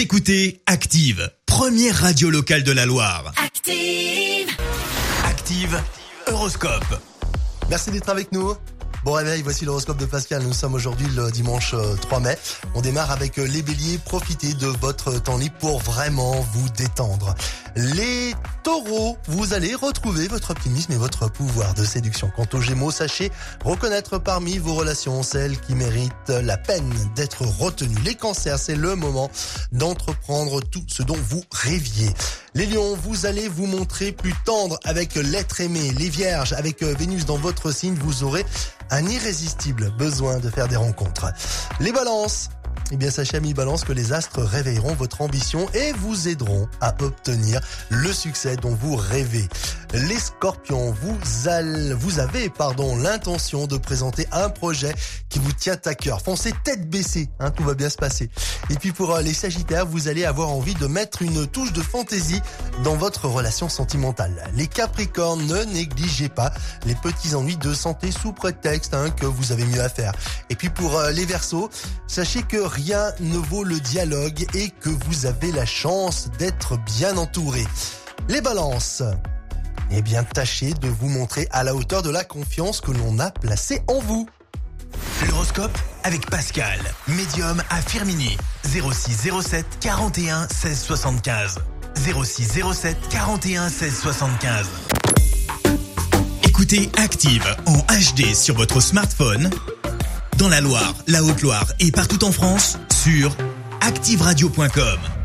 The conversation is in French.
Vous écoutez Active, première radio locale de la Loire. Active. Active, Horoscope. Merci d'être avec nous. Bon réveil, voici l'horoscope de Pascal. Nous sommes aujourd'hui le dimanche euh, 3 mai. On démarre avec euh, les béliers. Profitez de votre temps libre pour vraiment vous détendre. Les taureaux, vous allez retrouver votre optimisme et votre pouvoir de séduction. Quant aux gémeaux, sachez reconnaître parmi vos relations celles qui méritent la peine d'être retenues. Les cancers, c'est le moment d'entreprendre tout ce dont vous rêviez. Les lions, vous allez vous montrer plus tendre avec l'être aimé. Les vierges, avec euh, Vénus dans votre signe, vous aurez un irrésistible besoin de faire des rencontres. Les balances, eh bien, sachez, amis balance, que les astres réveilleront votre ambition et vous aideront à obtenir le succès dont vous rêvez. Les scorpions, vous, allez, vous avez, pardon, l'intention de présenter un projet qui vous tient à cœur. Foncez tête baissée, hein, tout va bien se passer. Et puis pour euh, les sagittaires, vous allez avoir envie de mettre une touche de fantaisie dans votre relation sentimentale. Les capricornes, ne négligez pas les petits ennuis de santé sous prétexte hein, que vous avez mieux à faire. Et puis pour euh, les versos, sachez que rien ne vaut le dialogue et que vous avez la chance d'être bien entouré. Les balances. Eh bien, tâchez de vous montrer à la hauteur de la confiance que l'on a placée en vous. L'horoscope avec Pascal, médium à Firmini. 06 07 41 16 75. 06 07 41 16 75. Écoutez Active en HD sur votre smartphone, dans la Loire, la Haute-Loire et partout en France, sur activeradio.com.